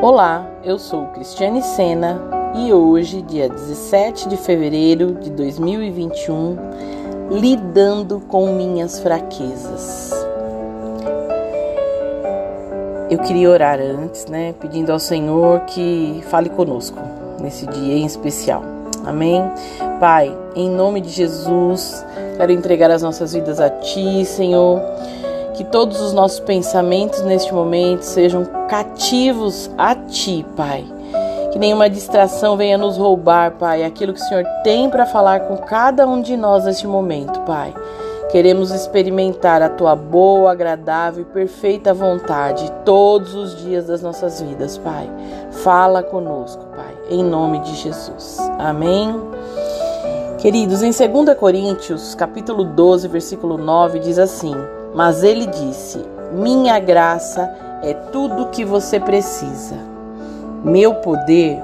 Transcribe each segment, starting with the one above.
Olá, eu sou Cristiane Sena e hoje, dia 17 de fevereiro de 2021, lidando com minhas fraquezas. Eu queria orar antes, né, pedindo ao Senhor que fale conosco nesse dia em especial. Amém? Pai, em nome de Jesus, quero entregar as nossas vidas a Ti, Senhor que todos os nossos pensamentos neste momento sejam cativos a Ti, Pai. Que nenhuma distração venha nos roubar, Pai, aquilo que o Senhor tem para falar com cada um de nós neste momento, Pai. Queremos experimentar a tua boa, agradável e perfeita vontade todos os dias das nossas vidas, Pai. Fala conosco, Pai, em nome de Jesus. Amém. Queridos, em 2 Coríntios, capítulo 12, versículo 9, diz assim: mas ele disse: Minha graça é tudo o que você precisa. Meu poder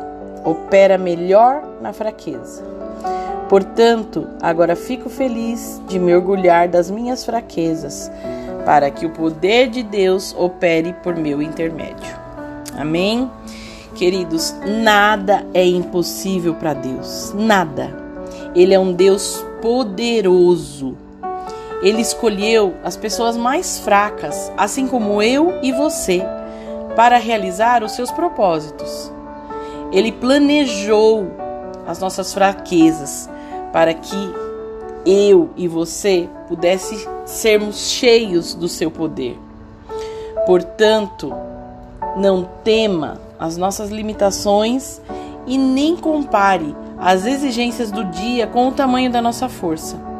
opera melhor na fraqueza. Portanto, agora fico feliz de me orgulhar das minhas fraquezas, para que o poder de Deus opere por meu intermédio. Amém? Queridos, nada é impossível para Deus, nada. Ele é um Deus poderoso ele escolheu as pessoas mais fracas, assim como eu e você, para realizar os seus propósitos. Ele planejou as nossas fraquezas para que eu e você pudesse sermos cheios do seu poder. Portanto, não tema as nossas limitações e nem compare as exigências do dia com o tamanho da nossa força.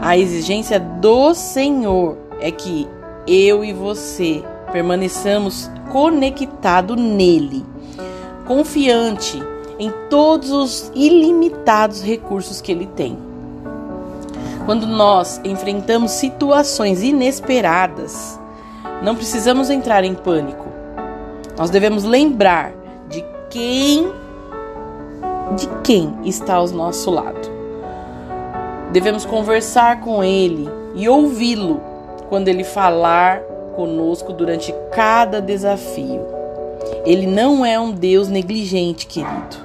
A exigência do Senhor é que eu e você permaneçamos conectados nele, confiante em todos os ilimitados recursos que ele tem. Quando nós enfrentamos situações inesperadas, não precisamos entrar em pânico. Nós devemos lembrar de quem de quem está ao nosso lado. Devemos conversar com Ele e ouvi-lo quando Ele falar conosco durante cada desafio. Ele não é um Deus negligente, querido.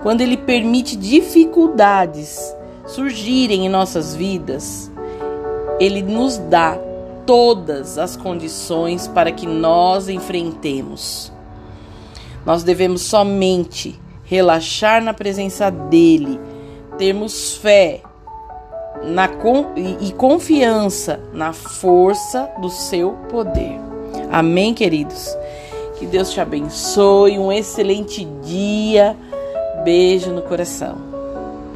Quando Ele permite dificuldades surgirem em nossas vidas, Ele nos dá todas as condições para que nós enfrentemos. Nós devemos somente relaxar na presença dEle, termos fé na, e, e confiança na força do seu poder. Amém, queridos? Que Deus te abençoe, um excelente dia. Beijo no coração.